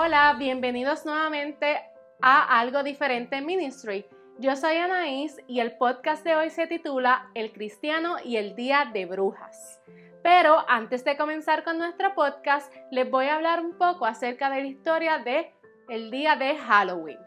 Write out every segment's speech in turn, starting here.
Hola, bienvenidos nuevamente a Algo Diferente Ministry. Yo soy Anaís y el podcast de hoy se titula El Cristiano y el Día de Brujas. Pero antes de comenzar con nuestro podcast, les voy a hablar un poco acerca de la historia de el día de Halloween.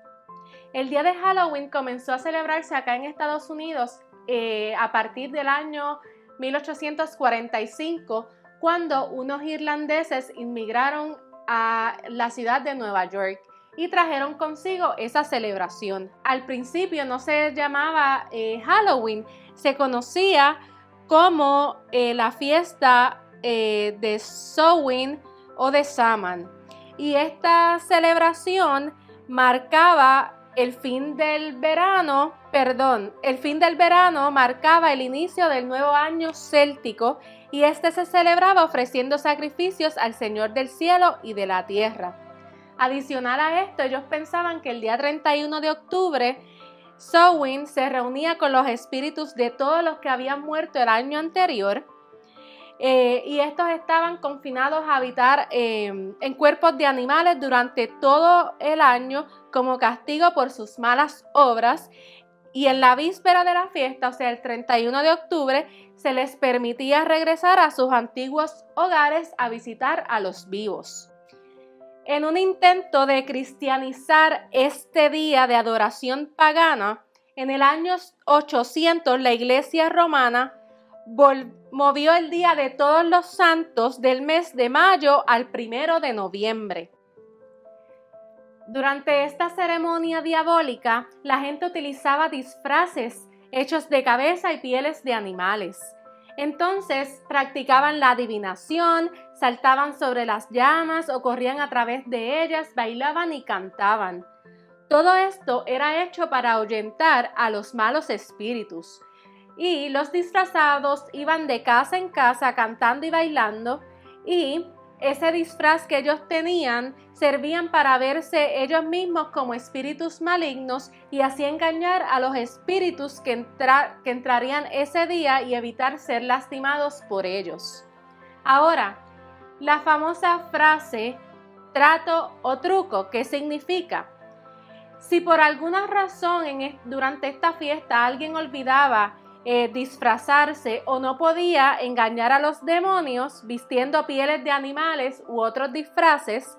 El día de Halloween comenzó a celebrarse acá en Estados Unidos eh, a partir del año 1845, cuando unos irlandeses inmigraron a la ciudad de Nueva York y trajeron consigo esa celebración. Al principio no se llamaba eh, Halloween, se conocía como eh, la fiesta eh, de Samhain o de Saman. Y esta celebración marcaba el fin del verano, perdón, el fin del verano marcaba el inicio del nuevo año céltico y este se celebraba ofreciendo sacrificios al Señor del cielo y de la tierra. Adicional a esto, ellos pensaban que el día 31 de octubre, Samhain se reunía con los espíritus de todos los que habían muerto el año anterior eh, y estos estaban confinados a habitar eh, en cuerpos de animales durante todo el año como castigo por sus malas obras. Y en la víspera de la fiesta, o sea, el 31 de octubre, se les permitía regresar a sus antiguos hogares a visitar a los vivos. En un intento de cristianizar este día de adoración pagana, en el año 800 la iglesia romana movió el día de todos los santos del mes de mayo al primero de noviembre. Durante esta ceremonia diabólica, la gente utilizaba disfraces hechos de cabeza y pieles de animales. Entonces practicaban la adivinación, saltaban sobre las llamas o corrían a través de ellas, bailaban y cantaban. Todo esto era hecho para ahuyentar a los malos espíritus y los disfrazados iban de casa en casa cantando y bailando y ese disfraz que ellos tenían servían para verse ellos mismos como espíritus malignos y así engañar a los espíritus que, que entrarían ese día y evitar ser lastimados por ellos. Ahora, la famosa frase trato o truco, ¿qué significa? Si por alguna razón durante esta fiesta alguien olvidaba eh, disfrazarse o no podía engañar a los demonios vistiendo pieles de animales u otros disfraces,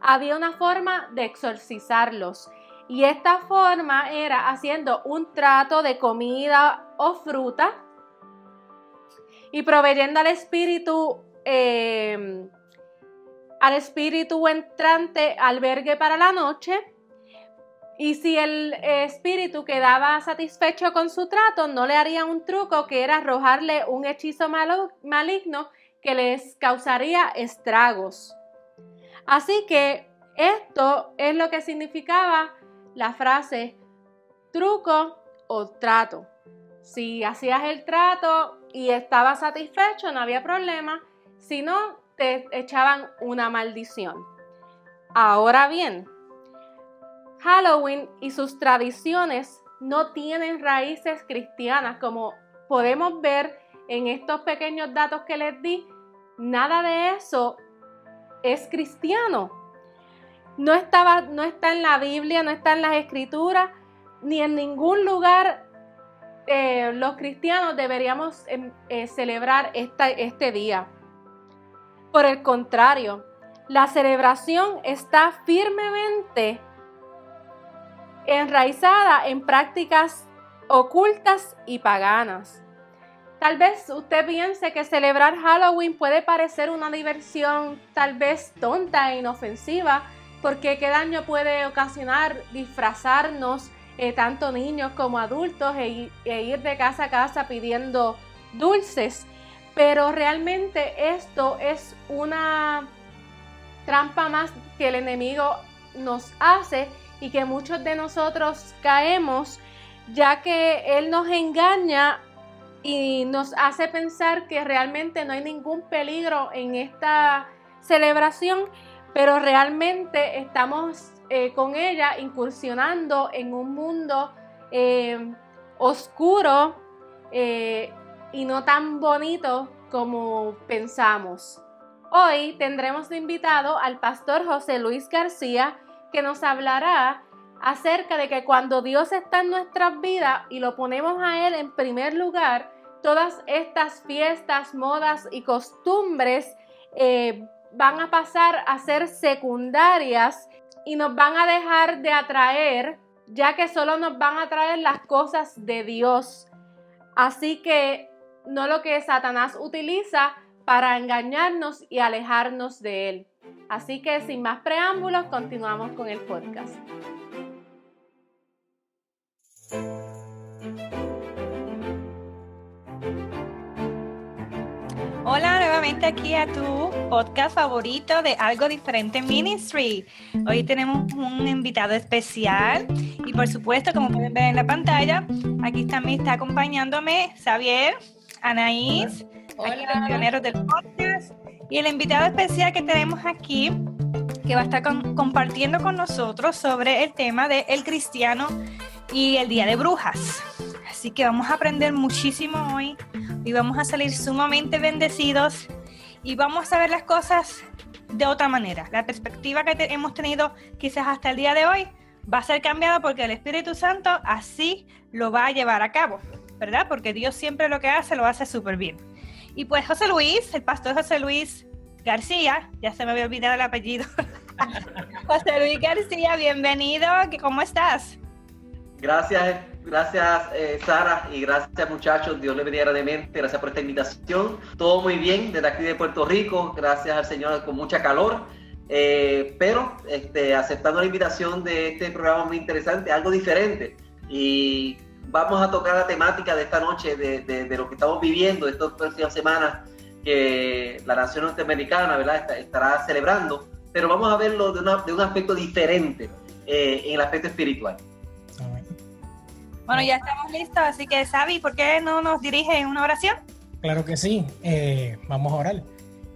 había una forma de exorcizarlos. Y esta forma era haciendo un trato de comida o fruta y proveyendo al espíritu, eh, al espíritu entrante albergue para la noche y si el espíritu quedaba satisfecho con su trato, no le haría un truco que era arrojarle un hechizo maligno que les causaría estragos. Así que esto es lo que significaba la frase truco o trato. Si hacías el trato y estabas satisfecho, no había problema. Si no, te echaban una maldición. Ahora bien, Halloween y sus tradiciones no tienen raíces cristianas, como podemos ver en estos pequeños datos que les di. Nada de eso es cristiano. No, estaba, no está en la Biblia, no está en las escrituras, ni en ningún lugar eh, los cristianos deberíamos em, eh, celebrar este día. Por el contrario, la celebración está firmemente enraizada en prácticas ocultas y paganas. Tal vez usted piense que celebrar Halloween puede parecer una diversión tal vez tonta e inofensiva, porque qué daño puede ocasionar disfrazarnos eh, tanto niños como adultos e, e ir de casa a casa pidiendo dulces. Pero realmente esto es una trampa más que el enemigo nos hace y que muchos de nosotros caemos, ya que Él nos engaña y nos hace pensar que realmente no hay ningún peligro en esta celebración, pero realmente estamos eh, con ella incursionando en un mundo eh, oscuro eh, y no tan bonito como pensamos. Hoy tendremos de invitado al pastor José Luis García, que nos hablará acerca de que cuando Dios está en nuestras vidas y lo ponemos a Él en primer lugar, todas estas fiestas, modas y costumbres eh, van a pasar a ser secundarias y nos van a dejar de atraer, ya que solo nos van a traer las cosas de Dios. Así que no lo que Satanás utiliza para engañarnos y alejarnos de él. Así que sin más preámbulos, continuamos con el podcast. Hola nuevamente aquí a tu podcast favorito de Algo Diferente Ministry. Hoy tenemos un invitado especial y por supuesto, como pueden ver en la pantalla, aquí también está acompañándome Xavier, Anaís, aquí los pioneros del podcast y el invitado especial que tenemos aquí que va a estar compartiendo con nosotros sobre el tema de el cristiano y el día de brujas. Así que vamos a aprender muchísimo hoy y vamos a salir sumamente bendecidos y vamos a ver las cosas de otra manera. La perspectiva que hemos tenido quizás hasta el día de hoy va a ser cambiada porque el Espíritu Santo así lo va a llevar a cabo, ¿verdad? Porque Dios siempre lo que hace lo hace súper bien. Y pues José Luis, el pastor José Luis García, ya se me había olvidado el apellido. José Luis García, bienvenido, ¿cómo estás? Gracias, gracias eh, Sara y gracias muchachos, Dios le bendiga grandemente, gracias por esta invitación. Todo muy bien desde aquí de Puerto Rico, gracias al Señor con mucha calor, eh, pero este, aceptando la invitación de este programa muy interesante, algo diferente. Y vamos a tocar la temática de esta noche, de, de, lo que estamos viviendo estas próximas semanas que la nación norteamericana ¿verdad? estará celebrando, pero vamos a verlo de, de un aspecto diferente eh, en el aspecto espiritual. Bueno, ya estamos listos, así que Sabi, ¿por qué no nos dirige en una oración? Claro que sí, eh, vamos a orar.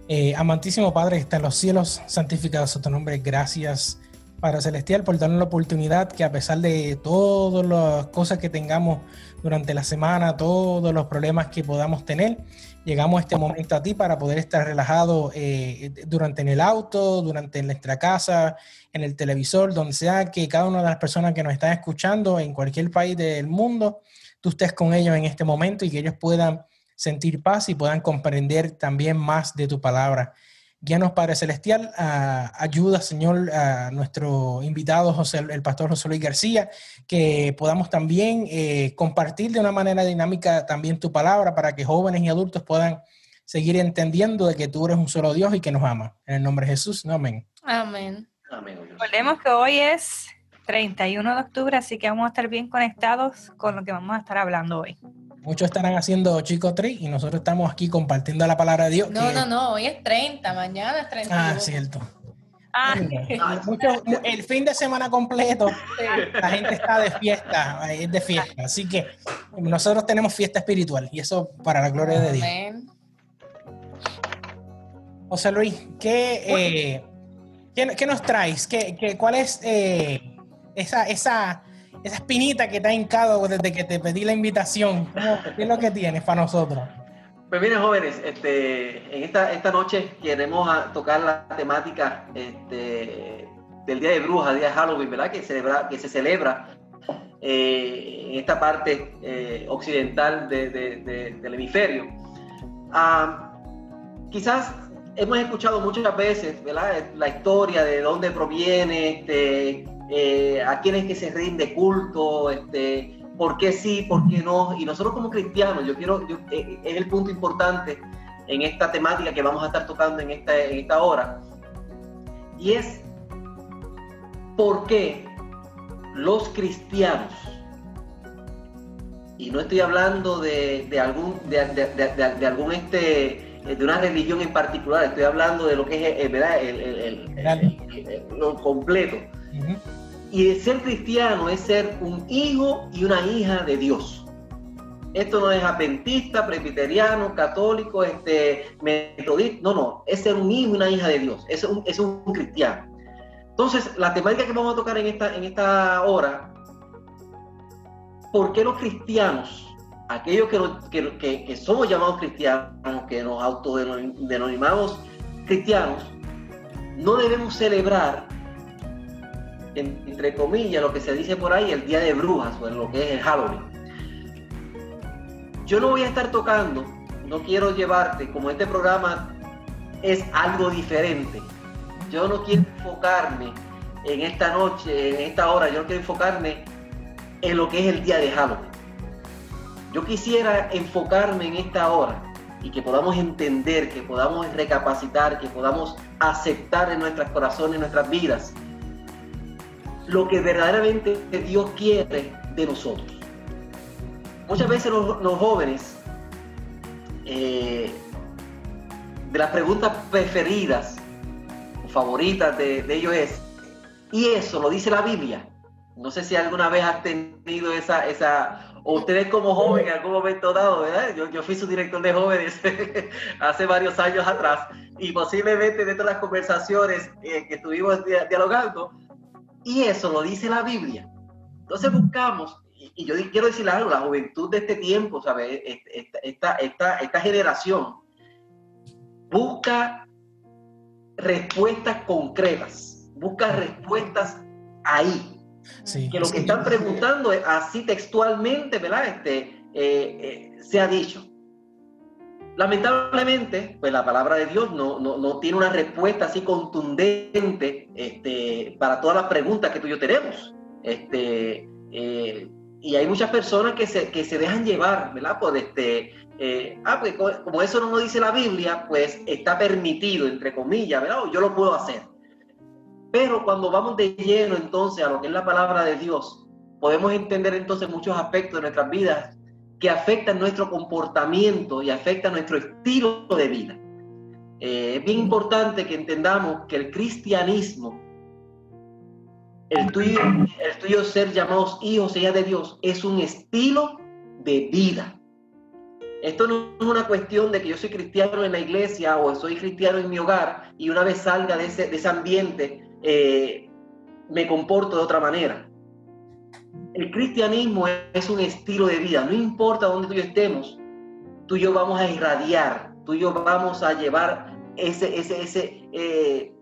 Eh, amantísimo Padre, está en los cielos, santificado sea tu nombre, gracias Padre Celestial por darnos la oportunidad que a pesar de todas las cosas que tengamos durante la semana, todos los problemas que podamos tener, llegamos a este momento a ti para poder estar relajados eh, durante en el auto, durante en nuestra casa, en el televisor, donde sea que cada una de las personas que nos están escuchando en cualquier país del mundo, tú estés con ellos en este momento y que ellos puedan sentir paz y puedan comprender también más de tu palabra. Guíanos, Padre Celestial, ayuda, Señor, a nuestro invitado, José, el pastor José Luis García, que podamos también eh, compartir de una manera dinámica también tu palabra para que jóvenes y adultos puedan seguir entendiendo de que tú eres un solo Dios y que nos ama. En el nombre de Jesús, amén. Amén. Recordemos que hoy es 31 de octubre, así que vamos a estar bien conectados con lo que vamos a estar hablando hoy. Muchos estarán haciendo Chico Tri y nosotros estamos aquí compartiendo la palabra de Dios. No, no, no, hoy es 30, mañana es 30. Ah, cierto. Ah. el fin de semana completo, la gente está de fiesta, es de fiesta. Así que nosotros tenemos fiesta espiritual y eso para la gloria de Dios. José Luis, ¿qué, eh, ¿Qué, nos traes? ¿Qué, qué, cuál es eh, esa, esa, esa espinita que te ha hincado desde que te pedí la invitación? ¿Qué es lo que tienes para nosotros? Pues miren jóvenes, este, en esta, esta noche queremos tocar la temática este, del Día de Brujas, Día de Halloween, ¿verdad? Que, celebra, que se celebra eh, en esta parte eh, occidental del hemisferio. Ah, quizás hemos escuchado muchas veces la historia de dónde proviene, este, eh, a quién es que se rinde culto, este, por qué sí, por qué no. Y nosotros como cristianos, yo quiero, eh, es el punto importante en esta temática que vamos a estar tocando en esta, en esta hora. Y es por qué los cristianos, y no estoy hablando de, algún, de, de algún este, de una religión en particular, estoy hablando de lo que es eh, ¿verdad? El, lo completo. Y el ser cristiano es ser un hijo y una hija de Dios. Esto no es adventista, presbiteriano, católico, este, metodista, no, no, es ser un hijo y una hija de Dios, es un, es un cristiano. Entonces, la temática que vamos a tocar en esta, en esta hora, ¿por qué los cristianos aquellos que, somos llamados cristianos, que nos autodenominamos cristianos no debemos celebrar, entre comillas, lo que se dice por ahí, el Día de Brujas o lo que es el Halloween. Yo no voy a estar tocando, no quiero llevarte, como este programa es algo diferente, yo no quiero enfocarme en esta noche, en esta hora, yo no quiero enfocarme en lo que es el día de Halloween. Yo quisiera enfocarme en esta hora y que podamos entender, que podamos recapacitar, que podamos aceptar en nuestros corazones, en nuestras vidas, lo que verdaderamente Dios quiere de nosotros. Muchas veces los, jóvenes, eh, de las preguntas preferidas o favoritas de, ellos es, y eso lo dice la Biblia. No sé si alguna vez has tenido esa, esa o ustedes como joven en algún momento dado, ¿verdad? Yo, yo fui su director de jóvenes hace varios años atrás y posiblemente dentro de las conversaciones que estuvimos dialogando, y eso lo dice la Biblia. Entonces buscamos, y, yo quiero decir algo, la juventud de este tiempo, ¿sabes? Esta, esta, esta generación busca respuestas concretas, busca respuestas ahí, que lo que están preguntando es así textualmente, ¿verdad? Este, eh, eh, se ha dicho. Lamentablemente, pues la palabra de Dios no, no, tiene una respuesta así contundente este, para todas las preguntas que tú y yo tenemos. Este, eh, y hay muchas personas que se, que se dejan llevar, ¿verdad? Por este, ah, pues como eso no lo dice la Biblia, pues está permitido, entre comillas, ¿verdad? yo lo puedo hacer. Pero cuando vamos de lleno entonces a lo que es la palabra de Dios, podemos entender entonces muchos aspectos de nuestras vidas que afectan nuestro comportamiento y afectan nuestro estilo de vida. Eh, es bien importante que entendamos que el cristianismo, el tuyo, ser llamados hijos y de Dios, es un estilo de vida. Esto no es una cuestión de que yo soy cristiano en la iglesia o soy cristiano en mi hogar y una vez salga de ese, de ese ambiente eh, me comporto de otra manera. El cristianismo es un estilo de vida, no importa dónde tú y yo estemos, tú y yo vamos a irradiar, tú y yo vamos a llevar ese, ese, ese, eh,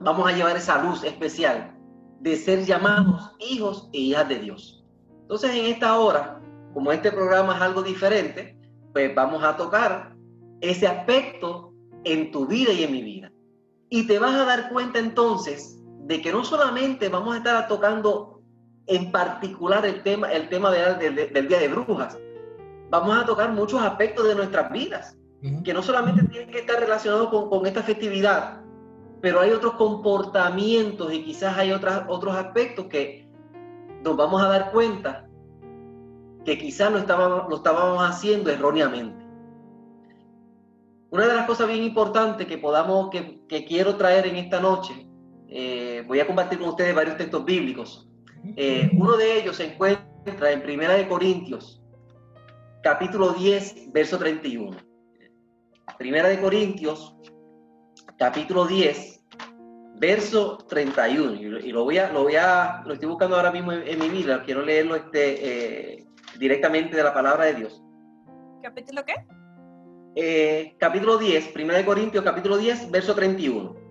vamos a llevar esa luz especial de ser llamados hijos e hijas de Dios. Entonces en esta hora, como este programa es algo diferente, pues vamos a tocar ese aspecto en tu vida y en mi vida. Y te vas a dar cuenta entonces de que no solamente vamos a estar tocando en particular el tema, el tema del Día de Brujas, vamos a tocar muchos aspectos de nuestras vidas, que no solamente tienen que estar relacionados con, esta festividad, pero hay otros comportamientos y quizás hay otras, otros aspectos que nos vamos a dar cuenta que quizás lo estábamos, lo estábamos haciendo erróneamente. Una de las cosas bien importantes que podamos, que, que quiero traer en esta noche, eh, voy a compartir con ustedes varios textos bíblicos. Eh, uno de ellos se encuentra en Primera de Corintios, capítulo 10, verso 31. Primera de Corintios, capítulo 10, verso 31. Y, lo voy a, lo voy a, lo estoy buscando ahora mismo en, mi vida. Quiero leerlo este, eh, directamente de la palabra de Dios. ¿Capítulo qué? capítulo 10, Primera de Corintios, capítulo 10, verso 31.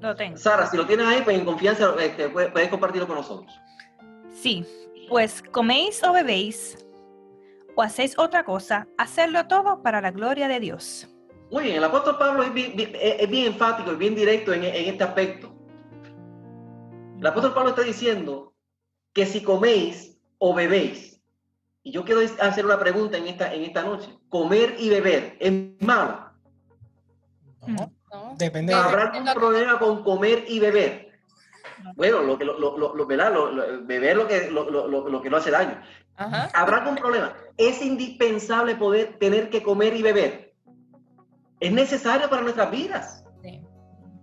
Lo tengo. Sara, si lo tienes ahí, pues en confianza este, puedes compartirlo con nosotros. Sí, pues coméis o bebéis o hacéis otra cosa, hacerlo todo para la gloria de Dios. Muy bien, el apóstol Pablo es bien, enfático y bien directo en, este aspecto. El apóstol Pablo está diciendo que si coméis o bebéis, y yo quiero hacer una pregunta en esta, en esta noche, ¿comer y beber es malo? No. Depende. ¿Habrá algún problema con comer y beber? Bueno, lo que lo, lo, lo, beber lo que lo, que no hace daño. ¿Habrá algún problema? Es indispensable poder tener que comer y beber. Es necesario para nuestras vidas.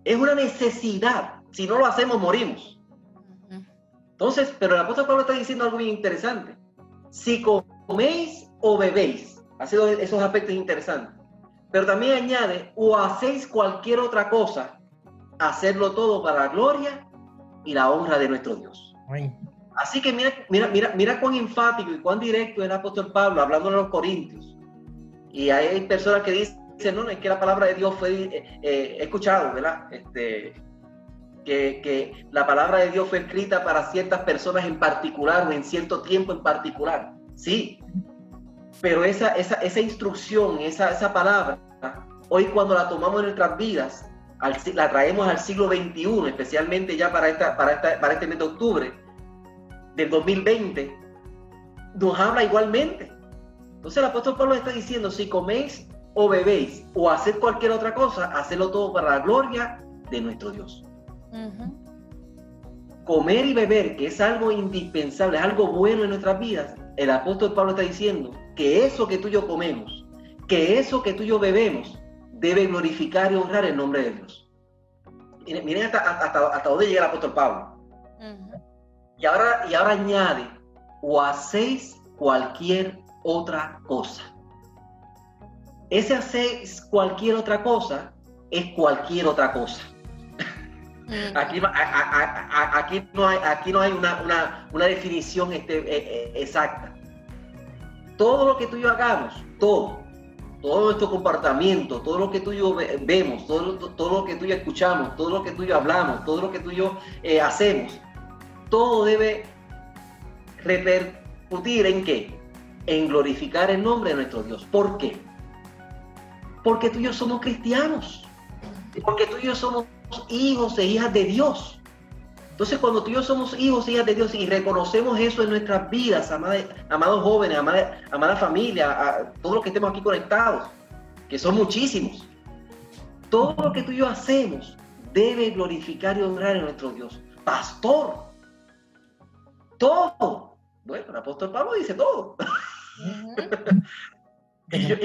Es una necesidad. Si no lo hacemos, morimos. Entonces, pero el apóstol Pablo está diciendo algo bien interesante. Si coméis o bebéis, ha sido esos aspectos interesantes. Pero también añade, o hacéis cualquier otra cosa, hacerlo todo para la gloria y la honra de nuestro Dios. Así que mira, mira, mira, mira cuán enfático y cuán directo es el apóstol Pablo hablando a los corintios. Y hay personas que dicen dicen, no, es que la palabra de Dios fue eh, eh, escuchado, ¿verdad? Este, que, que, la palabra de Dios fue escrita para ciertas personas en particular o en cierto tiempo en particular. Sí, pero esa, esa, esa instrucción, esa, esa palabra, hoy cuando la tomamos en nuestras vidas, la traemos al siglo XXI, especialmente ya para, esta, para, esta, para este mes de octubre del 2020, nos habla igualmente. Entonces el apóstol Pablo está diciendo, si coméis o bebéis o haced cualquier otra cosa, hacedlo todo para la gloria de nuestro Dios. Comer y beber, que es algo indispensable, es algo bueno en nuestras vidas, el apóstol Pablo está diciendo que eso que tú y yo comemos, que eso que tú y yo bebemos, debe glorificar y honrar el nombre de Dios. Miren, hasta, hasta, hasta, dónde llega el apóstol Pablo. y, ahora, y ahora añade, o hacéis cualquier otra cosa. Ese hacéis cualquier otra cosa es cualquier otra cosa. Aquí, aquí, no hay, aquí no hay una, una, definición este, eh, eh, exacta. Todo lo que tú y yo hagamos, todo, todo nuestro comportamiento, todo lo que tú y yo vemos, todo, todo lo que tú y yo escuchamos, todo lo que tú y yo hablamos, todo lo que tú y yo eh, hacemos, todo debe repercutir en qué? En glorificar el nombre de nuestro Dios. ¿Por qué? Porque tú y yo somos cristianos. Porque tú y yo somos hijos e hijas de Dios. Entonces, cuando tú y yo somos hijos e hijas de Dios y reconocemos eso en nuestras vidas, amados jóvenes, amada, amada familia, a todos los que estemos aquí conectados, que son muchísimos, todo lo que tú y yo hacemos debe glorificar y honrar a nuestro Dios. Pastor, todo. Bueno, el apóstol Pablo dice todo. y, yo,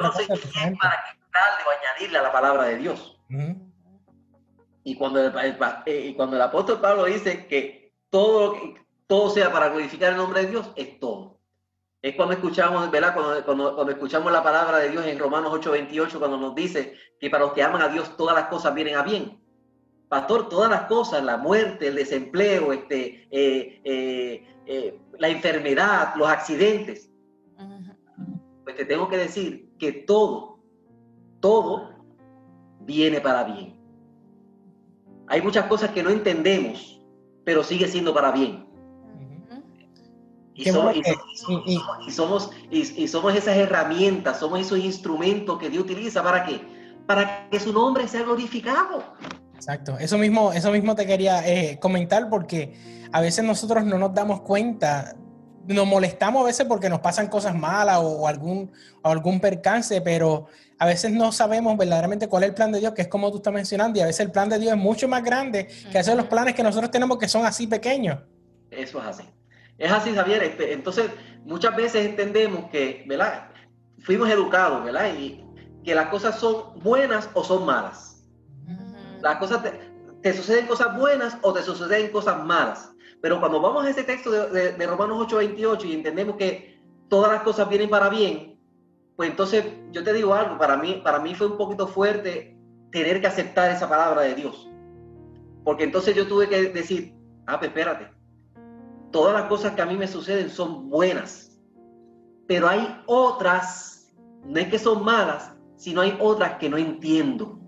no sé quién para quitarle o añadirle a la palabra de Dios. Y cuando el, eh, y cuando el apóstol Pablo dice que todo, todo sea para glorificar el nombre de Dios, es todo. Es cuando escuchamos, ¿verdad? Cuando, cuando, cuando escuchamos la palabra de Dios en Romanos 8:28, cuando nos dice que para los que aman a Dios todas las cosas vienen a bien. Pastor, todas las cosas, la muerte, el desempleo, este, eh, eh, la enfermedad, los accidentes. Pues te tengo que decir que todo, todo viene para bien. Hay muchas cosas que no entendemos, pero sigue siendo para bien. Y somos, y, somos, esas herramientas, somos esos instrumentos que Dios utiliza para qué? Para que su nombre sea glorificado. Exacto, eso mismo, eso mismo te quería eh, comentar porque a veces nosotros no nos damos cuenta, nos molestamos a veces porque nos pasan cosas malas o, algún, o algún percance, pero a veces no sabemos verdaderamente cuál es el plan de Dios, que es como tú estás mencionando, y a veces el plan de Dios es mucho más grande que esos los planes que nosotros tenemos que son así pequeños. Eso es así. Es así, Javier. Este, entonces, muchas veces entendemos que, ¿verdad? Fuimos educados, ¿verdad? Y que las cosas son buenas o son malas. Las cosas te, suceden cosas buenas o te suceden cosas malas. Pero cuando vamos a ese texto de, de, de Romanos 8:28 y entendemos que todas las cosas vienen para bien, pues entonces yo te digo algo, para mí, para mí fue un poquito fuerte tener que aceptar esa palabra de Dios. Porque entonces yo tuve que decir, ah, pues espérate, todas las cosas que a mí me suceden son buenas, pero hay otras, no es que son malas, sino hay otras que no entiendo,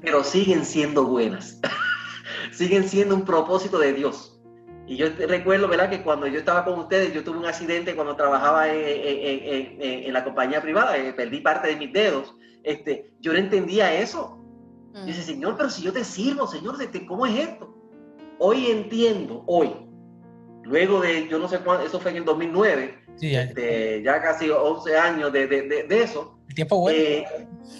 pero siguen siendo buenas, siguen siendo un propósito de Dios. Y yo recuerdo, ¿verdad? Que cuando yo estaba con ustedes, yo tuve un accidente cuando trabajaba en, la compañía privada, eh, perdí parte de mis dedos. Este, yo no entendía eso. Yo decía, Señor, pero si yo te sirvo, Señor, ¿cómo es esto? Hoy entiendo, hoy, luego de, yo no sé cuándo, eso fue en el 2009, este, ya casi 11 años de, eso. tiempo bueno. Eh,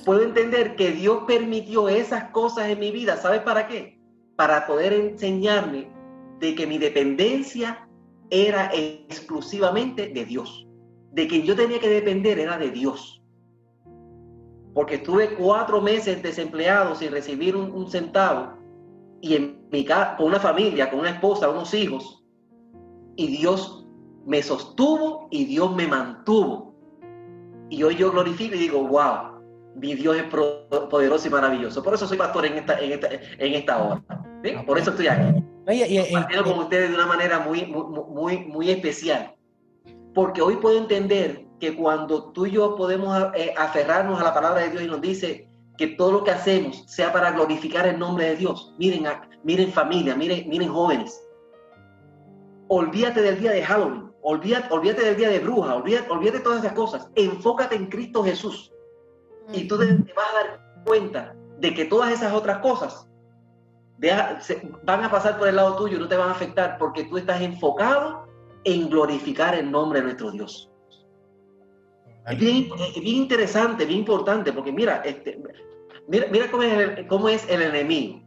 puedo entender que Dios permitió esas cosas en mi vida. ¿Sabes para qué? Para poder enseñarme de que mi dependencia era exclusivamente de Dios. De que yo tenía que depender era de Dios. Porque estuve cuatro meses desempleado sin recibir un, centavo y en mi casa, con una familia, con una esposa, unos hijos. Y Dios me sostuvo y Dios me mantuvo. Y hoy yo glorifico y digo, wow, mi Dios es poderoso y maravilloso. Por eso soy pastor en esta, en esta, en esta hora. Por eso estoy aquí. Y, con ustedes de una manera muy, muy, muy especial. Porque hoy puedo entender que cuando tú y yo podemos eh, aferrarnos a la palabra de Dios y nos dice que todo lo que hacemos sea para glorificar el nombre de Dios. Miren, miren familia, miren, miren jóvenes. Olvídate del día de Halloween, olvídate, olvídate del día de bruja, olvídate, olvídate de todas esas cosas. Enfócate en Cristo Jesús. Y tú te vas a dar cuenta de que todas esas otras cosas van a pasar por el lado tuyo, no te van a afectar porque tú estás enfocado en glorificar el nombre de nuestro Dios. Es bien, interesante, bien importante, porque mira, este, mira, mira cómo, es el, cómo es el enemigo.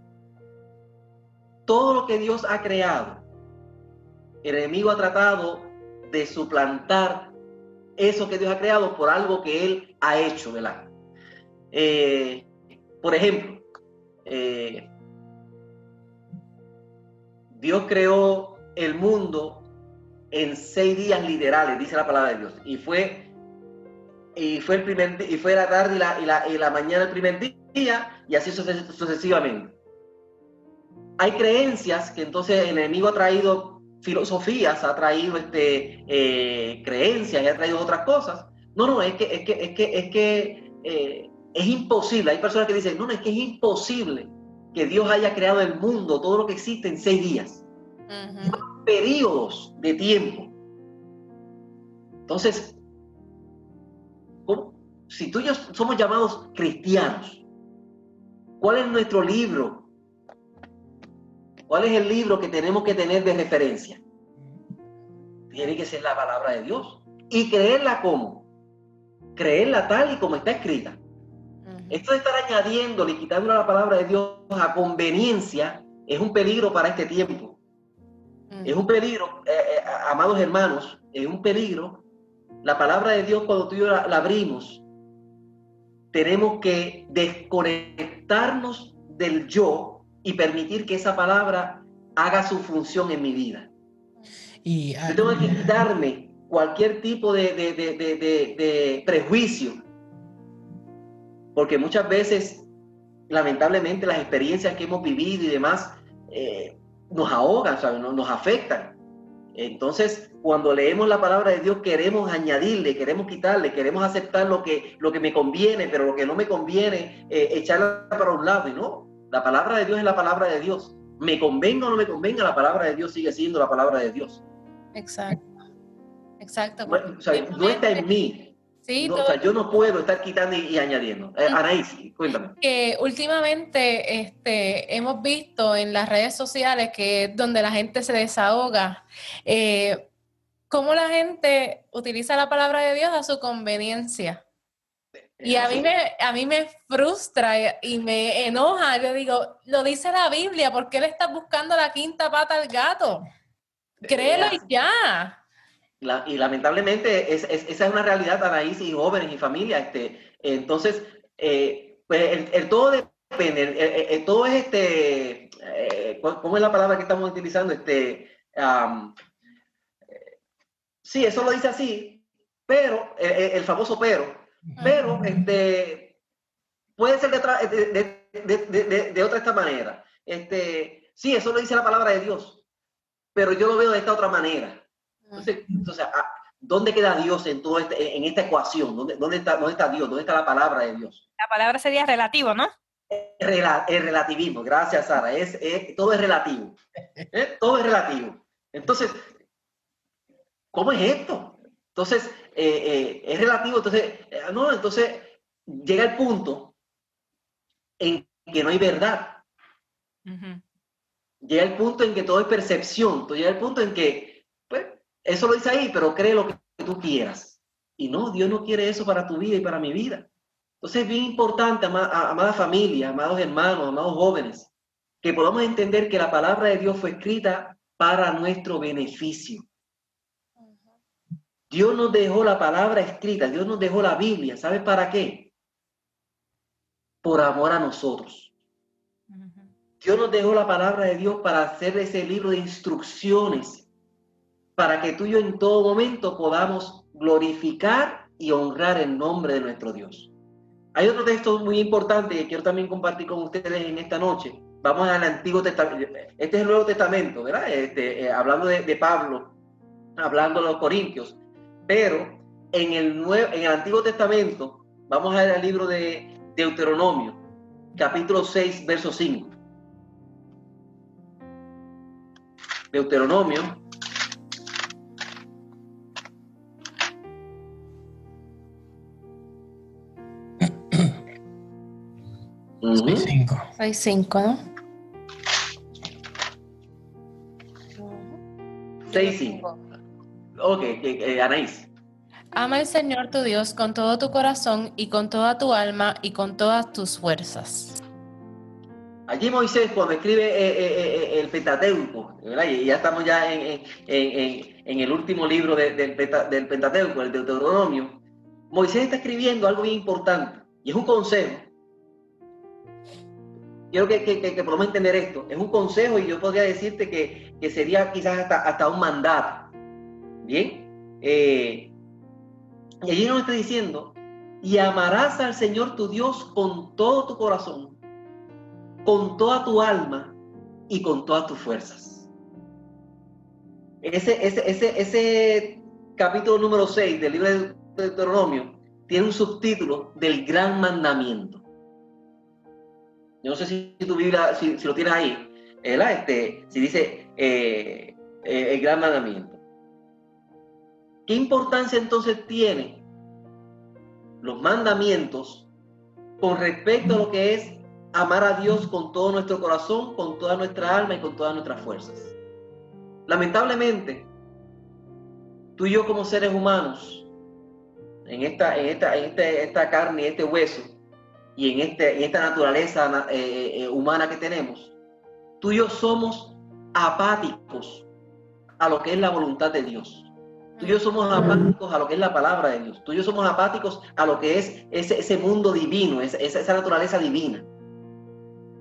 Todo lo que Dios ha creado, el enemigo ha tratado de suplantar eso que Dios ha creado por algo que Él ha hecho, ¿verdad? Eh, por ejemplo, eh, Dios creó el mundo en seis días literales, dice la palabra de Dios. Y fue, y fue el primer y fue la tarde y la, y la, mañana el primer día, y así sucesivamente. Hay creencias que entonces el enemigo ha traído filosofías, ha traído este, eh, creencias y ha traído otras cosas. No, no, es que es que es que es que eh, es imposible. Hay personas que dicen, no, no, es que es imposible que Dios haya creado el mundo, todo lo que existe en seis días. Periodos de tiempo. Entonces, si tú y yo somos llamados cristianos, ¿cuál es nuestro libro? ¿Cuál es el libro que tenemos que tener de referencia? Tiene que ser la palabra de Dios. Y creerla como? Creerla tal y como está escrita. Esto de estar añadiendo y quitando la palabra de Dios a conveniencia es un peligro para este tiempo. Es un peligro, eh, eh, amados hermanos, es un peligro. La palabra de Dios cuando tú y yo la, abrimos, tenemos que desconectarnos del yo y permitir que esa palabra haga su función en mi vida. Y, yo tengo que quitarme cualquier tipo de, de, de prejuicio porque muchas veces, lamentablemente, las experiencias que hemos vivido y demás eh, nos ahogan, Nos, nos afectan. Entonces, cuando leemos la palabra de Dios, queremos añadirle, queremos quitarle, queremos aceptar lo que, lo que me conviene, pero lo que no me conviene, eh, echarla para un lado. Y no, la palabra de Dios es la palabra de Dios. Me convenga o no me convenga, la palabra de Dios sigue siendo la palabra de Dios. Exacto. Exacto. o sea, no está en mí, Sí, o sea, yo no puedo estar quitando y, añadiendo. Eh, Anaís, cuéntame. Que últimamente este, hemos visto en las redes sociales que es donde la gente se desahoga, eh, cómo la gente utiliza la palabra de Dios a su conveniencia. Y a mí me, a mí me frustra y me enoja. Yo digo, lo dice la Biblia, ¿por qué le estás buscando la quinta pata al gato? Créelo y ya y lamentablemente esa es una realidad, Anaís, y jóvenes y familias. Este, entonces, eh, pues el, todo depende, el, todo es este, eh, ¿cómo es la palabra que estamos utilizando? Este, sí, eso lo dice así, pero, el, famoso pero, pero este, puede ser de, de, de, otra esta manera. Este, sí, eso lo dice la palabra de Dios, pero yo lo veo de esta otra manera. Entonces, ah, ¿dónde queda Dios en, todo este, en esta ecuación? ¿Dónde, dónde, está, ¿Dónde está Dios? ¿Dónde está la palabra de Dios? La palabra sería relativo, ¿no? El, relativismo, gracias Sara, es, todo es relativo. ¿eh? Todo es relativo. Entonces, ¿cómo es esto? Entonces, eh, eh, es relativo, entonces, no, entonces llega el punto en que no hay verdad. Llega el punto en que todo es percepción, llega el punto en que eso lo dice ahí, pero cree lo que tú quieras. Y no, Dios no quiere eso para tu vida y para mi vida. Entonces es bien importante, amada, familia, amados hermanos, amados jóvenes, que podamos entender que la palabra de Dios fue escrita para nuestro beneficio. Dios nos dejó la palabra escrita, Dios nos dejó la Biblia. ¿Sabes para qué? Por amor a nosotros. Dios nos dejó la palabra de Dios para hacer ese libro de instrucciones para que tú y yo en todo momento podamos glorificar y honrar el nombre de nuestro Dios. Hay otro texto muy importante que quiero también compartir con ustedes en esta noche. Vamos al Antiguo Testamento. Este es el Nuevo Testamento, ¿verdad? Este, eh, hablando de, Pablo, hablando de los Corintios. Pero en el, Nuevo, en el Antiguo Testamento, vamos a ver el libro de Deuteronomio, capítulo 6, verso 5. Deuteronomio. Ujú. 5. 6.5, ¿no? 6, 5. Ok, eh, eh, Anaís. Ama al Señor tu Dios con todo tu corazón y con toda tu alma y con todas tus fuerzas. Allí Moisés, cuando escribe eh, eh, eh, el Pentateuco, ¿verdad? y ya estamos ya en, en- en- en el último libro de- del, Penta- del Pentateuco, el Deuteronomio, Moisés está escribiendo algo bien importante, y es un consejo. Quiero que, que, que, que podamos entender esto. Es un consejo y yo podría decirte que, que sería quizás hasta, hasta un mandato. ¿Bien? Eh, y allí nos está diciendo, y amarás al Señor tu Dios con todo tu corazón, con toda tu alma y con todas tus fuerzas. Ese, ese, ese, ese capítulo número 6 del libro de Deuteronomio tiene un subtítulo del gran mandamiento. Yo no sé si tu Biblia, si, lo tienes ahí, ¿verdad? Este, si dice eh, eh, el gran mandamiento. ¿Qué importancia entonces tiene los mandamientos con respecto a lo que es amar a Dios con todo nuestro corazón, con toda nuestra alma y con todas nuestras fuerzas? Lamentablemente, tú y yo como seres humanos, en esta, en esta, en este- esta carne y este hueso, y en, este, en esta naturaleza na- eh, eh, humana que tenemos, tú y yo somos apáticos a lo que es la voluntad de Dios. Tú y yo somos apáticos a lo que es la palabra de Dios. Tú y yo somos apáticos a lo que es ese, ese mundo divino, esa, esa- naturaleza divina.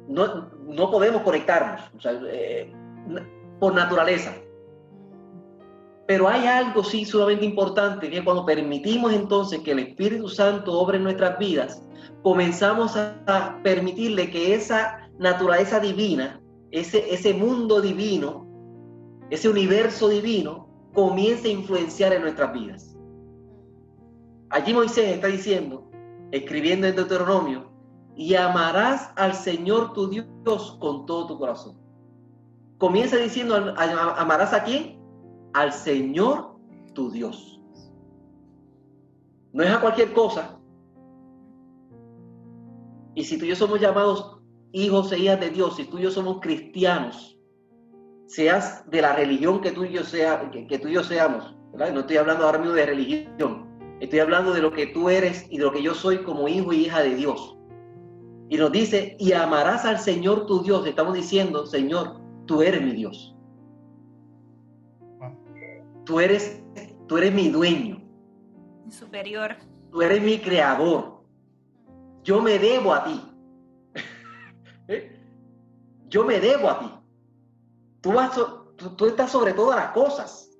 No, no podemos conectarnos o sea, eh, por naturaleza. Pero hay algo sí sumamente importante, que cuando permitimos entonces que el Espíritu Santo obre en nuestras vidas, comenzamos a, permitirle que esa naturaleza divina, ese, ese mundo divino, ese universo divino, comience a influenciar en nuestras vidas. Allí Moisés está diciendo, escribiendo en Deuteronomio, y amarás al Señor tu Dios con todo tu corazón. Comienza diciendo, "Am- am- ¿amarás a quién? Al Señor tu Dios. No es a cualquier cosa. Y si tú y yo somos llamados hijos e hijas de Dios, si tú y yo somos cristianos, seas de la religión que tú y yo, sea, que, tú y yo seamos, no estoy hablando ahora mismo de religión, estoy hablando de lo que tú eres y de lo que yo soy como hijo y hija de Dios. Y nos dice, y amarás al Señor tu Dios. Estamos diciendo, Señor, tú eres mi Dios. Tú eres, tú eres mi dueño. Superior. Tú eres mi creador. Yo me debo a ti. ¿Eh? Yo me debo a ti. Tú, vas tú, tú estás sobre todas las cosas.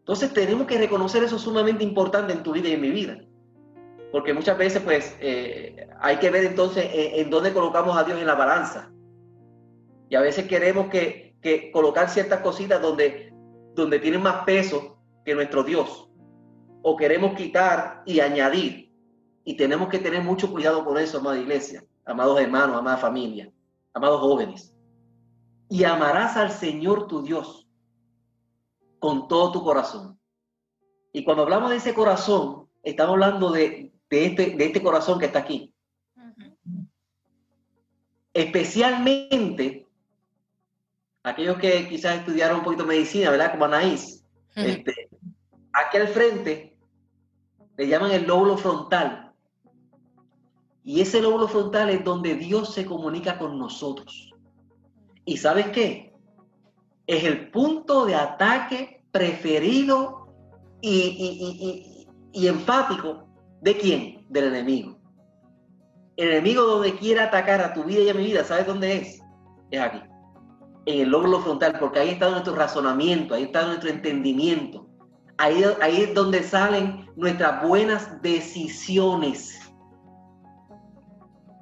Entonces tenemos que reconocer eso sumamente importante en tu vida y en mi vida. Porque muchas veces pues eh, hay que ver entonces en, en dónde colocamos a Dios en la balanza. Y a veces queremos que, que colocar ciertas cositas donde, donde tienen más peso que nuestro Dios. O queremos quitar y añadir. Y tenemos que tener mucho cuidado con eso, amada iglesia, amados hermanos, amada familia, amados jóvenes. Y amarás al Señor tu Dios con todo tu corazón. Y cuando hablamos de ese corazón, estamos hablando de, de este, de este corazón que está aquí. Especialmente aquellos que quizás estudiaron un poquito medicina, ¿verdad? Como Anaís. Este, aquí al frente le llaman el lóbulo frontal. Y ese lóbulo frontal es donde Dios se comunica con nosotros. ¿Y sabes qué? Es el punto de ataque preferido y, y- y- y- y enfático de quién? Del enemigo. El enemigo donde quiera atacar a tu vida y a mi vida, ¿sabes dónde es? Es aquí, en el lóbulo frontal, porque ahí está nuestro razonamiento, ahí está nuestro entendimiento. Ahí, ahí es donde salen nuestras buenas decisiones.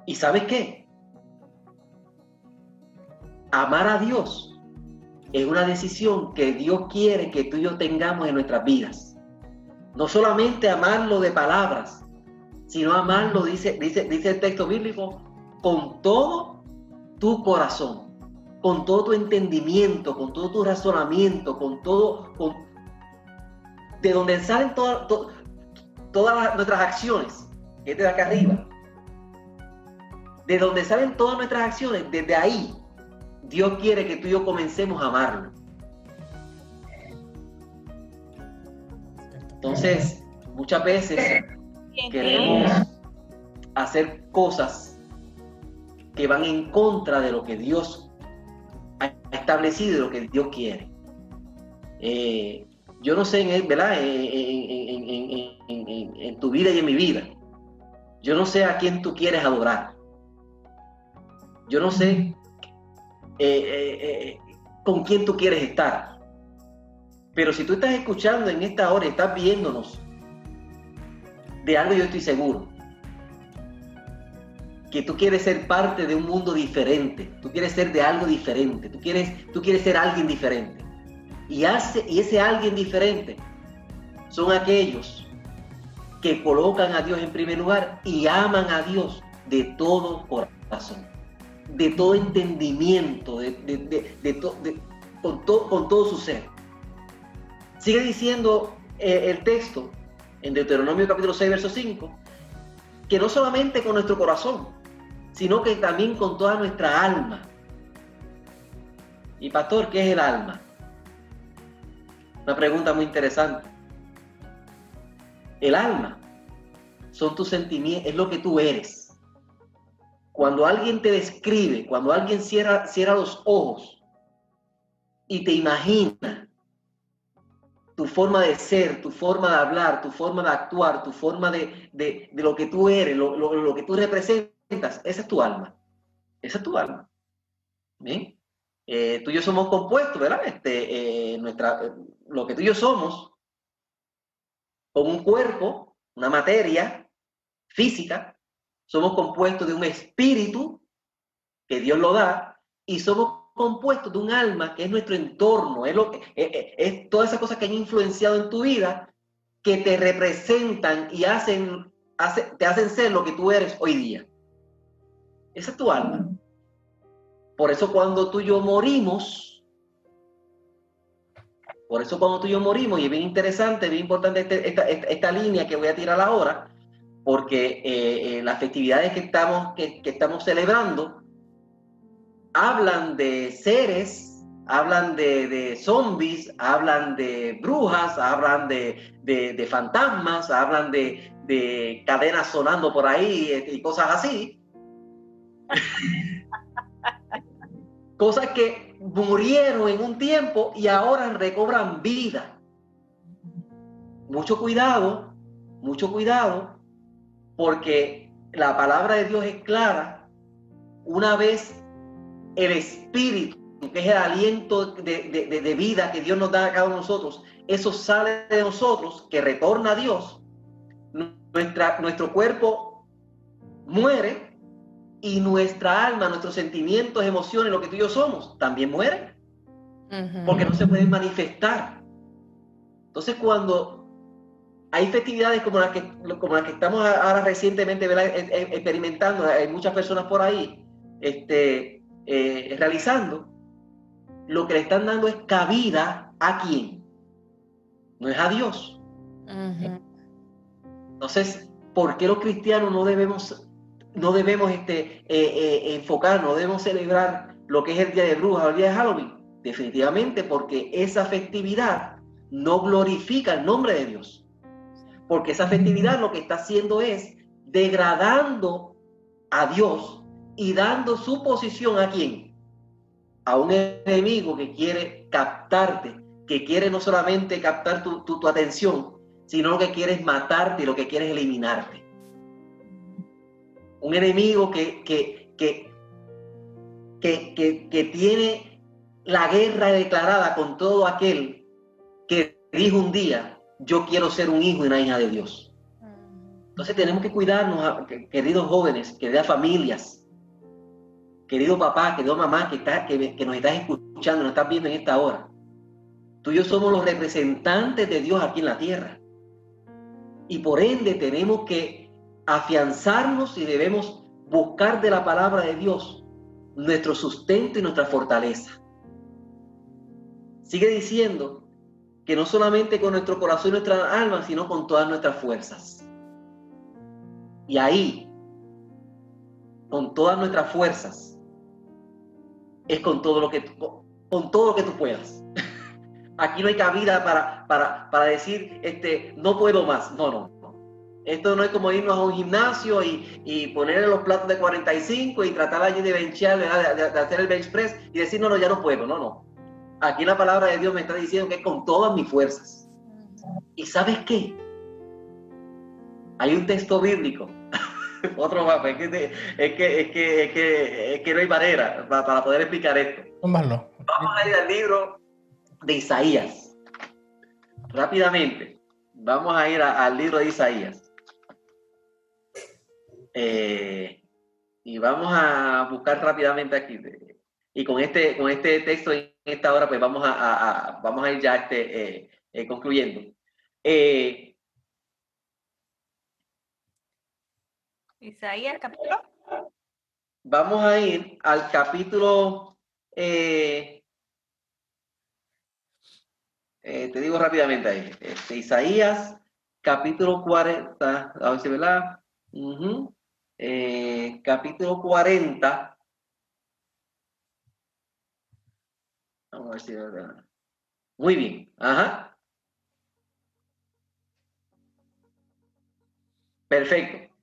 ¿Y sabes qué? Amar a Dios es una decisión que Dios quiere que tú y yo tengamos en nuestras vidas. No solamente amarlo de palabras, sino amarlo, dice, dice, dice el texto bíblico, con todo tu corazón, con todo tu entendimiento, con todo tu razonamiento, con todo, con, de donde salen todas todas nuestras acciones, que es de acá arriba, de donde salen todas nuestras acciones, desde ahí, Dios quiere que tú y yo comencemos a amarlo. Entonces, muchas veces queremos hacer cosas que van en contra de lo que Dios establecido lo que Dios quiere. Eh, yo no sé, en, ¿verdad? En, tu vida y en mi vida. Yo no sé a quién tú quieres adorar. Yo no sé eh, eh, con quién tú quieres estar. Pero si tú estás escuchando en esta hora y estás viéndonos, de algo yo estoy seguro. Que tú quieres ser parte de un mundo diferente. Tú quieres ser de algo diferente. Tú quieres, tú quieres ser alguien diferente. Y, hace, y ese alguien diferente son aquellos que colocan a Dios en primer lugar y aman a Dios de todo corazón, de todo entendimiento, de, con, con, todo su ser. Sigue diciendo eh, el texto en Deuteronomio capítulo 6, verso 5, que no solamente con nuestro corazón, sino que también con toda nuestra alma. Y pastor, ¿qué es el alma? Una pregunta muy interesante. El alma son tus sentimientos, es lo que tú eres. Cuando alguien te describe, cuando alguien cierra, cierra los ojos y te imagina tu forma de ser, tu forma de hablar, tu forma de actuar, tu forma de, lo que tú eres, lo, que tú representas, esa es tu alma. Esa es tu alma. Eh, tú y yo somos compuestos, ¿verdad? Este, eh, nuestra, lo que tú y yo somos, con un cuerpo, una materia física, somos compuestos de un espíritu que Dios lo da y somos compuestos de un alma que es nuestro entorno, es, lo es, todas esas cosas que han influenciado en tu vida que te representan y hacen, te hacen ser lo que tú eres hoy día. Esa es tu alma. Por eso cuando tú y yo morimos, por eso cuando tú y yo morimos, y es bien interesante, bien importante este, esta, línea que voy a tirar ahora, porque eh, eh, las festividades que estamos, que, estamos celebrando hablan de seres, hablan de, zombies, hablan de brujas, hablan de, fantasmas, hablan de, cadenas sonando por ahí eh, y cosas así. cosas que murieron en un tiempo y ahora recobran vida. Mucho cuidado, mucho cuidado, porque la palabra de Dios es clara. Una vez el Espíritu, que es el aliento de, vida que Dios nos da a cada uno de nosotros, eso sale de nosotros, que retorna a Dios, nuestra, nuestro cuerpo muere y nuestra alma, nuestros sentimientos, emociones, lo que tú y yo somos, también mueren. Porque no se pueden manifestar. Entonces, cuando hay festividades como las que, como las que estamos ahora recientemente e, e, experimentando, hay muchas personas por ahí este, eh, realizando, lo que le están dando es cabida a quién? No es a Dios. Entonces, ¿por qué los cristianos no debemos no debemos este, eh, eh, enfocarnos, debemos celebrar lo que es el Día de Brujas o el Día de Halloween. Definitivamente porque esa festividad no glorifica el nombre de Dios. Porque esa festividad lo que está haciendo es degradando a Dios y dando su posición a quién? A un enemigo que quiere captarte, que quiere no solamente captar tu, tu atención, sino que quiere matarte y lo que quiere es eliminarte un enemigo que, que, que, que, tiene la guerra declarada con todo aquel que dijo un día, yo quiero ser un hijo y una hija de Dios. Entonces tenemos que cuidarnos, queridos jóvenes, queridas familias, querido papá, querido mamá que, está, que, que nos estás escuchando, nos estás viendo en esta hora. Tú y yo somos los representantes de Dios aquí en la tierra. Y por ende tenemos que afianzarnos y debemos buscar de la palabra de Dios nuestro sustento y nuestra fortaleza. Sigue diciendo que no solamente con nuestro corazón y nuestra alma, sino con todas nuestras fuerzas. Y ahí, con todas nuestras fuerzas, es con todo lo que tú, con todo lo que tú puedas. Aquí no hay cabida para, para, para decir, este, no puedo más. No, no, esto no es como irnos a un gimnasio y, y ponerle los platos de 45 y tratar allí de benchar, de, hacer el bench press y decir, no, no, ya no puedo. No, no. Aquí la palabra de Dios me está diciendo que es con todas mis fuerzas. ¿Y sabes qué? Hay un texto bíblico. Otro más, es que, es que, es que, es que, no hay manera para, poder explicar esto. Vamos a ir al libro de Isaías. Rápidamente. Vamos a ir al libro de Isaías. Eh, y vamos a buscar rápidamente aquí. Y con este, con este texto en esta hora, pues vamos a, vamos a ir ya este, eh, eh, concluyendo. Isaías, capítulo. Vamos a ir al capítulo. te digo rápidamente ahí. Este, Isaías, capítulo 40. A ver si, ¿verdad? Eh, capítulo 40. Vamos a ver si Muy bien. Ajá. Perfecto.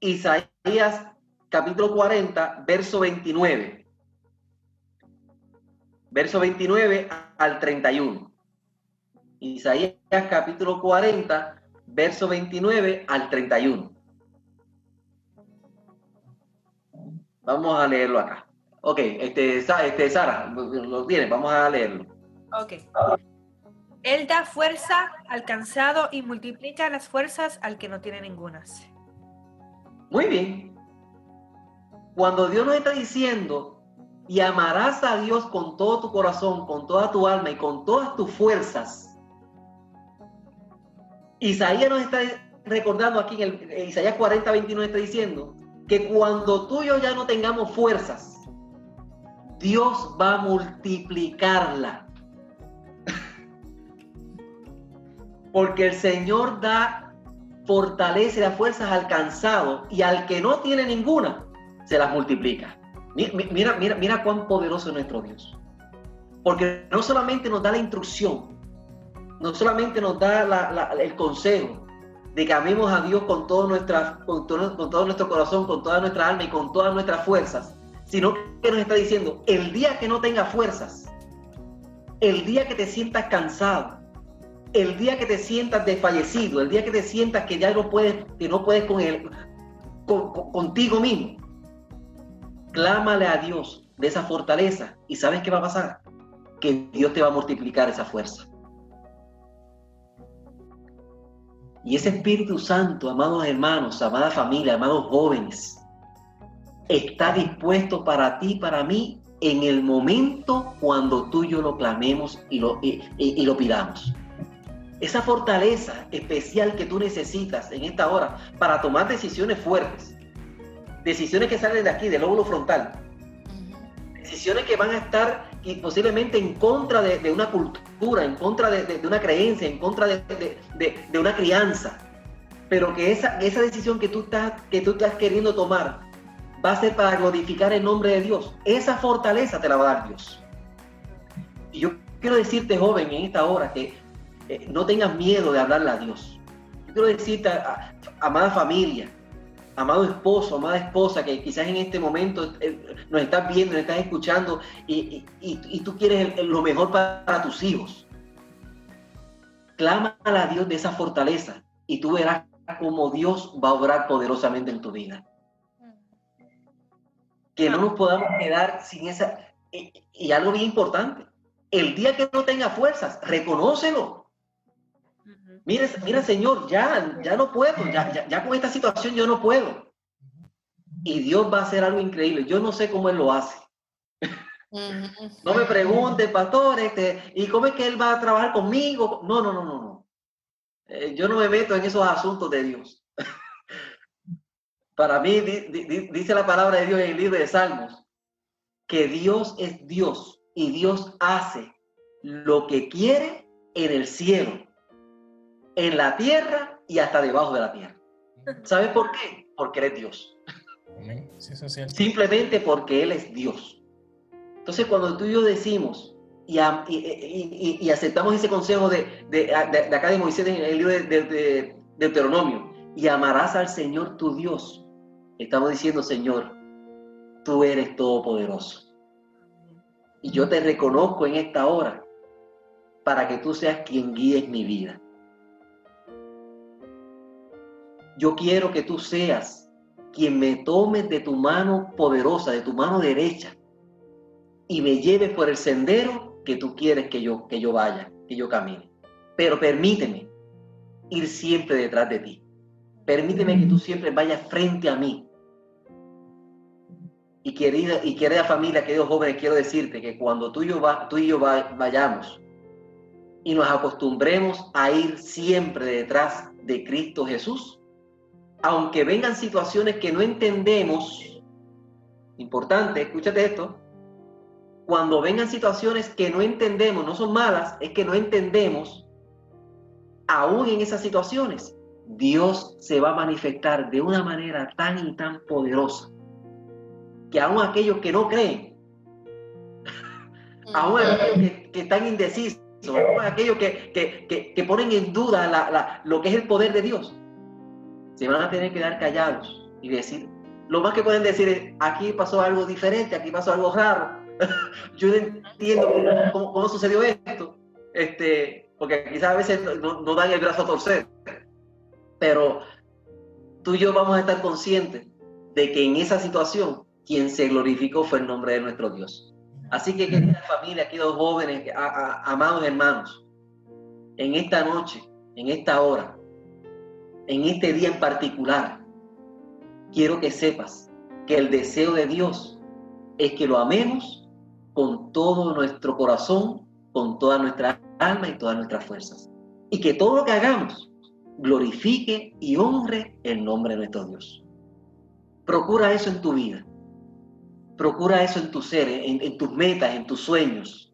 Isaías capítulo 40, verso 29. Verso 29 al 31. Isaías capítulo 40, verso 29 al 31. Vamos a leerlo acá. Ok, este, este Sara, lo tiene, vamos a leerlo. Ok. Él da fuerza al cansado y multiplica las fuerzas al que no tiene ningunas. Muy bien. Cuando Dios nos está diciendo, y amarás a Dios con todo tu corazón, con toda tu alma y con todas tus fuerzas, Isaías nos está recordando aquí en, el, Isaías 40, 29 está diciendo, que cuando tú y yo ya no tengamos fuerzas, Dios va a multiplicarla. Porque el Señor da, fortalece las fuerzas al cansado y al que no tiene ninguna, se las multiplica. Mira, mira, mira cuán poderoso es nuestro Dios. Porque no solamente nos da la instrucción, no solamente nos da el consejo, de que amemos a Dios con todo, con, todo, con todo nuestro corazón, con toda nuestra alma y con todas nuestras fuerzas, sino que nos está diciendo, el día que no tengas fuerzas, el día que te sientas cansado, el día que te sientas desfallecido, el día que te sientas que ya no puedes, que no puedes con él, contigo mismo, clámale a Dios de esa fortaleza y ¿sabes qué va a pasar? Que Dios te va a multiplicar esa fuerza. Y ese Espíritu Santo, amados hermanos, amada familia, amados jóvenes, está dispuesto para ti, para mí, en el momento cuando tú y yo lo clamemos y lo, y, lo pidamos. Esa fortaleza especial que tú necesitas en esta hora para tomar decisiones fuertes, decisiones que salen de aquí, del lóbulo frontal, decisiones que van a estar y posiblemente en contra de, una cultura, en contra de, una creencia, en contra de, una crianza, pero que esa, esa decisión que tú, estás, que tú estás queriendo tomar va a ser para glorificar el nombre de Dios. Esa fortaleza te la va a dar Dios. Y yo quiero decirte, joven, en esta hora, que eh, no tengas miedo de hablarle a Dios. Yo quiero decirte, amada familia, amado esposo, amada esposa, que quizás en este momento eh, nos estás viendo, nos estás escuchando y, tú quieres lo mejor para, tus hijos. Clama a Dios de esa fortaleza y tú verás cómo Dios va a obrar poderosamente en tu vida. Que no nos podamos quedar sin esa... Y, y algo bien importante, el día que no tenga fuerzas, reconócelo Mira, mira Señor, ya, ya no puedo, ya, ya, con esta situación yo no puedo. Y Dios va a hacer algo increíble. Yo no sé cómo Él lo hace. no me pregunte, pastor, este, ¿y cómo es que Él va a trabajar conmigo? No, no, no, no, no. eh, yo no me meto en esos asuntos de Dios. Para mí, dice la palabra de Dios en el libro de Salmos, que Dios es Dios y Dios hace lo que quiere en el cielo, en la tierra y hasta debajo de la tierra. ¿Sabes por qué? Porque Él es Dios. Simplemente porque Él es Dios. Entonces, cuando tú y yo decimos y, y, aceptamos ese consejo de, de, acá de Moisés en el libro de, de Deuteronomio, y amarás al Señor tu Dios, estamos diciendo, Señor, tú eres todopoderoso. Y yo te reconozco en esta hora para que tú seas quien guíes mi vida. Yo quiero que tú seas quien me tomes de tu mano poderosa, de tu mano derecha, y me lleves por el sendero que tú quieres que yo, que yo vaya, que yo camine. Pero permíteme ir siempre detrás de ti. Permíteme que tú siempre vayas frente a mí. Y querida, y querida familia, queridos jóvenes, quiero decirte que cuando tú y yo, tú y yo vayamos y nos acostumbremos a ir siempre detrás de Cristo Jesús, aunque vengan situaciones que no entendemos, importante, escúchate esto, cuando vengan situaciones que no entendemos, no son malas, es que no entendemos, aún en esas situaciones, Dios se va a manifestar de una manera tan y tan poderosa que aún aquellos que no creen, aún aquellos que, están indecisos, aún aquellos que, ponen en duda lo que es el poder de Dios, se van a tener que dar callados y decir, lo más que pueden decir es, aquí pasó algo diferente, aquí pasó algo raro, yo no entiendo cómo, sucedió esto, este, porque quizás a veces no, dan el brazo a torcer, pero tú y yo vamos a estar conscientes de que en esa situación quien se glorificó fue el nombre de nuestro Dios. Así que querida familia, queridos jóvenes, amados hermanos, en esta noche, en esta hora, en este día en particular, quiero que sepas que el deseo de Dios es que lo amemos con todo nuestro corazón, con toda nuestra alma y todas nuestras fuerzas. Y que todo lo que hagamos glorifique y honre el nombre de nuestro Dios. Procura eso en tu vida. Procura eso en tu ser, en, en tus metas, en tus sueños,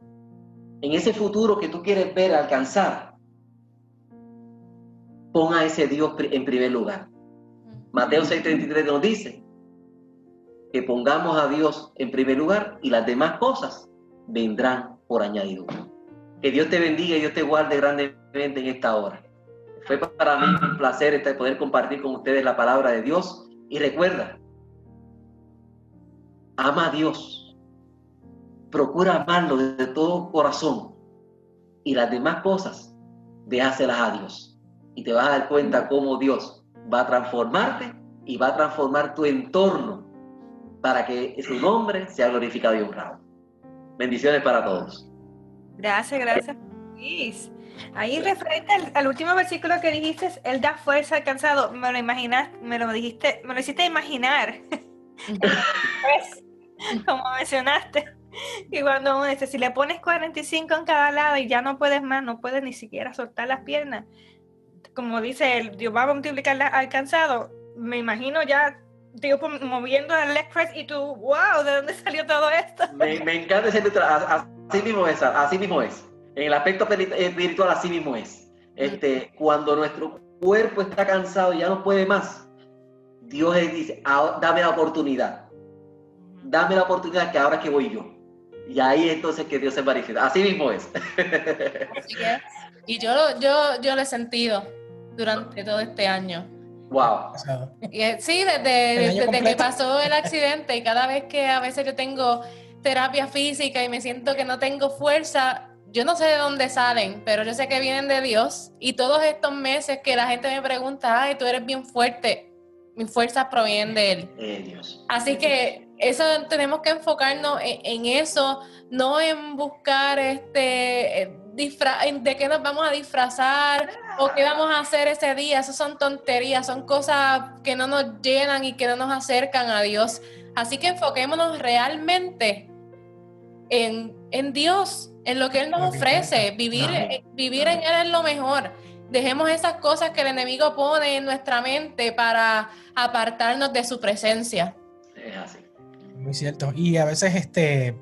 en ese futuro que tú quieres ver alcanzar ponga a ese Dios en primer lugar. Mateo 6:33 nos dice que pongamos a Dios en primer lugar y las demás cosas vendrán por añadidura. Que Dios te bendiga y Dios te guarde grandemente en esta hora. Fue para mí un placer este, poder compartir con ustedes la palabra de Dios y recuerda, ama a Dios, procura amarlo de todo corazón y las demás cosas déjaselas a Dios y te vas a dar cuenta cómo Dios va a transformarte y va a transformar tu entorno para que su nombre sea glorificado y honrado. Bendiciones para todos. Gracias, gracias. Luis. Ahí referente al, último versículo que dijiste, Él da fuerza al cansado. Me lo imaginas, me lo dijiste, me lo hiciste imaginar. pues, como mencionaste. Y cuando uno dice, si le pones 45 en cada lado y ya no puedes más, no puedes ni siquiera soltar las piernas, como dice el Dios va a multiplicar alcanzado, me imagino ya Dios moviendo el leg press y tú, wow, ¿de dónde salió todo esto? Me, encanta ese así mismo es, así mismo es. En el aspecto espiritual así mismo es. Este, cuando nuestro cuerpo está cansado y ya no puede más, Dios le dice, dame la oportunidad. Dame la oportunidad que ahora que voy yo. Y ahí entonces que Dios se manifiesta. Así mismo es. y yo, yo, yo lo he sentido durante todo este año. Wow. Eh, sí, desde, que pasó el accidente y cada vez que a veces yo tengo terapia física y me siento que no tengo fuerza, yo no sé de dónde salen, pero yo sé que vienen de Dios. Y todos estos meses que la gente me pregunta, ay, tú eres bien fuerte, mis fuerzas provienen de Él. Así que eso tenemos que enfocarnos en, eso, no en buscar este eh, de qué nos vamos a disfrazar o qué vamos a hacer ese día. Esas son tonterías, son cosas que no nos llenan y que no nos acercan a Dios. Así que enfoquémonos realmente en, Dios, en lo que Él nos ofrece. Vivir, vivir en Él es lo mejor. dejemos esas cosas que el enemigo pone en nuestra mente para apartarnos de su presencia. Es así. Muy cierto. Y a veces este,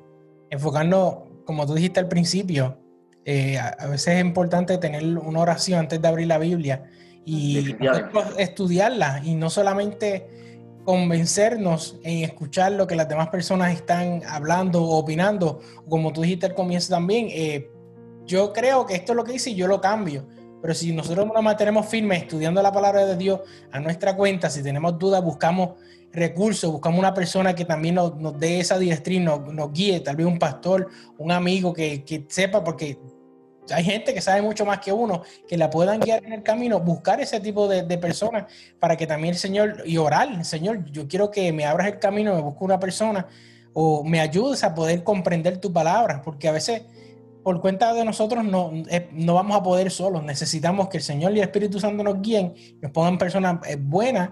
enfocarnos, como tú dijiste al principio, eh, a, veces es importante tener una oración antes de abrir la Biblia y estudiarla y no solamente convencernos en escuchar lo que las demás personas están hablando o opinando, como tú dijiste al comienzo también, eh, yo creo que esto es lo que dice y yo lo cambio. Pero si nosotros nos mantenemos firmes estudiando la palabra de Dios a nuestra cuenta, si tenemos dudas, buscamos recursos, buscamos una persona que también nos, dé esa directriz, nos, nos, guíe, tal vez un pastor, un amigo que, que, sepa, porque hay gente que sabe mucho más que uno, que la puedan guiar en el camino, buscar ese tipo de, personas para que también el Señor, y orar, Señor, yo quiero que me abras el camino, me busque una persona o me ayudes a poder comprender tu palabra, porque a veces por cuenta de nosotros no, eh, no vamos a poder solos. Necesitamos que el Señor y el Espíritu Santo nos guíen, nos pongan personas eh, buenas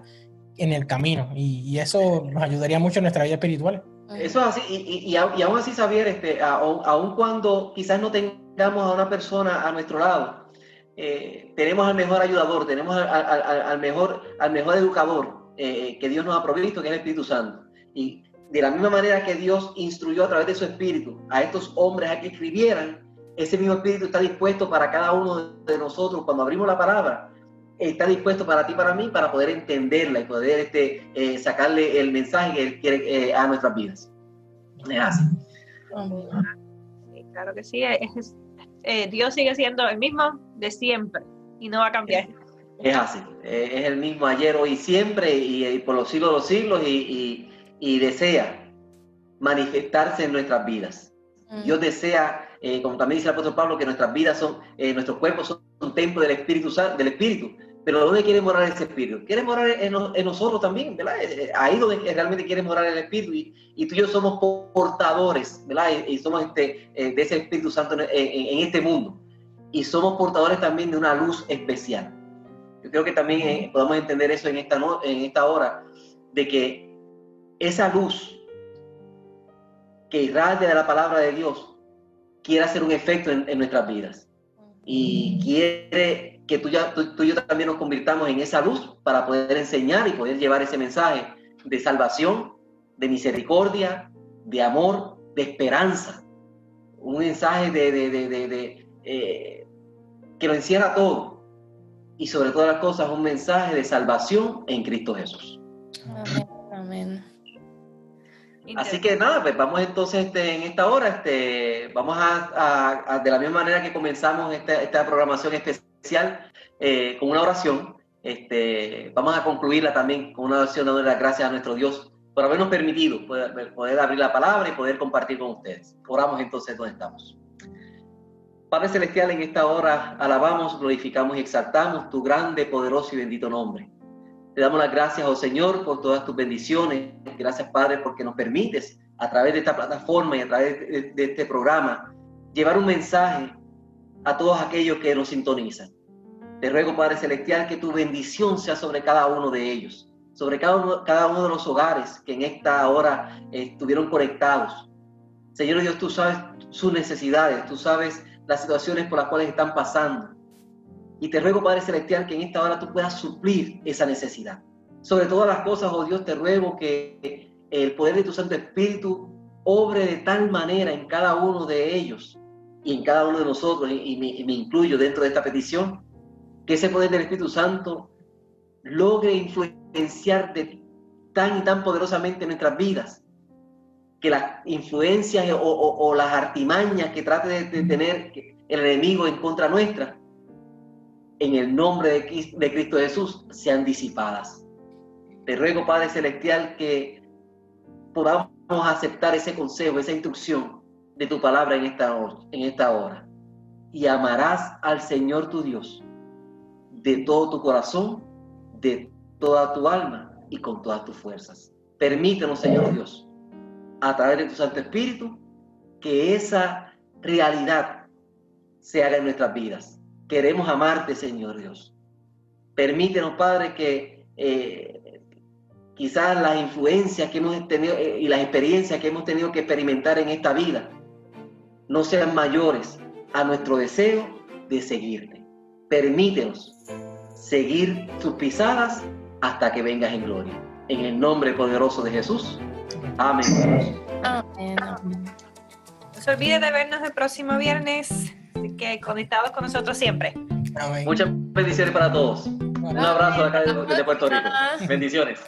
en el camino. Y, eso nos ayudaría mucho en nuestra vida espiritual. Eso es así. Y, y, aún así, Xavier, este, aún, cuando quizás no tengamos a una persona a nuestro lado, eh, tenemos al mejor ayudador, tenemos al, mejor, al mejor educador que Dios nos ha provisto, que es el Espíritu Santo. Y de la misma manera que Dios instruyó a través de su Espíritu a estos hombres a que escribieran, ese mismo espíritu está dispuesto para cada uno de nosotros cuando abrimos la palabra. Está dispuesto para ti para mí para poder entenderla y poder este, eh, sacarle el mensaje que Él quiere eh, a nuestras vidas. Es así. claro que sí. Eh, Dios sigue siendo el mismo de siempre y no va a cambiar. Es así. es el mismo ayer, hoy y siempre y, por los siglos de los siglos y, y desea manifestarse en nuestras vidas. Dios desea eh, como también dice el apóstol Pablo, que nuestras vidas son, eh, nuestros cuerpos son un templo del Espíritu del Espíritu. Pero ¿dónde quiere morar ese Espíritu? Quiere morar en, nosotros también, ¿verdad? Eh, ahí donde realmente quiere morar el Espíritu. Y, tú y yo somos portadores, ¿verdad? Y, somos este, de ese Espíritu Santo en, este mundo. Y somos portadores también de una luz especial. Yo creo que también podemos entender eso en esta, en esta hora, de que esa luz que irradia de la palabra de Dios quiere hacer un efecto en, nuestras vidas. Y quiere que tú, ya, tú, y yo también nos convirtamos en esa luz para poder enseñar y poder llevar ese mensaje de salvación, de misericordia, de amor, de esperanza. Un mensaje de, de, eh, que lo encierra todo. Y sobre todas las cosas, un mensaje de salvación en Cristo Jesús. Amén. Amén. Así que nada, pues vamos entonces este, en esta hora, este, vamos a, de la misma manera que comenzamos esta, programación especial eh, con una oración, este, vamos a concluirla también con una oración dándole las gracias a nuestro Dios por habernos permitido poder, poder abrir la palabra y poder compartir con ustedes. Oramos entonces donde estamos. Padre Celestial, en esta hora alabamos, glorificamos y exaltamos tu grande, poderoso y bendito nombre. Te damos las gracias, oh Señor, por todas tus bendiciones. Gracias, Padre, porque nos permites, a través de esta plataforma y a través de, este programa, llevar un mensaje a todos aquellos que nos sintonizan. Te ruego, Padre Celestial, que tu bendición sea sobre cada uno de ellos, sobre cada uno, de los hogares que en esta hora estuvieron conectados. Señor Dios, tú sabes sus necesidades, tú sabes las situaciones por las cuales están pasando. Y te ruego, Padre Celestial, que en esta hora tú puedas suplir esa necesidad. Sobre todas las cosas, oh Dios, te ruego que el poder de tu Santo Espíritu obre de tal manera en cada uno de ellos y en cada uno de nosotros, y me, incluyo dentro de esta petición, que ese poder del Espíritu Santo logre influenciar de tan y tan poderosamente nuestras vidas, que las influencias o, las artimañas que trate de, de, tener el enemigo en contra nuestra en el nombre de, Cristo Jesús sean disipadas. Te ruego, Padre Celestial, que podamos aceptar ese consejo, esa instrucción de tu palabra en esta, hora, en esta hora. Y amarás al Señor tu Dios de todo tu corazón, de toda tu alma y con todas tus fuerzas. Permítanos, Señor Dios, a través de tu Santo Espíritu, que esa realidad se haga en nuestras vidas Queremos amarte, Señor Dios. Permítenos, Padre, que eh, quizás las influencias que hemos tenido eh, y las experiencias que hemos tenido que experimentar en esta vida no sean mayores a nuestro deseo de seguirte. permítenos seguir tus pisadas hasta que vengas en gloria. En el nombre poderoso de Jesús. Amén. Amén. No se olvide de vernos el próximo viernes. Así que conectados con nosotros siempre. Muchas bendiciones para todos. Un abrazo acá de, de Puerto Rico. Bendiciones.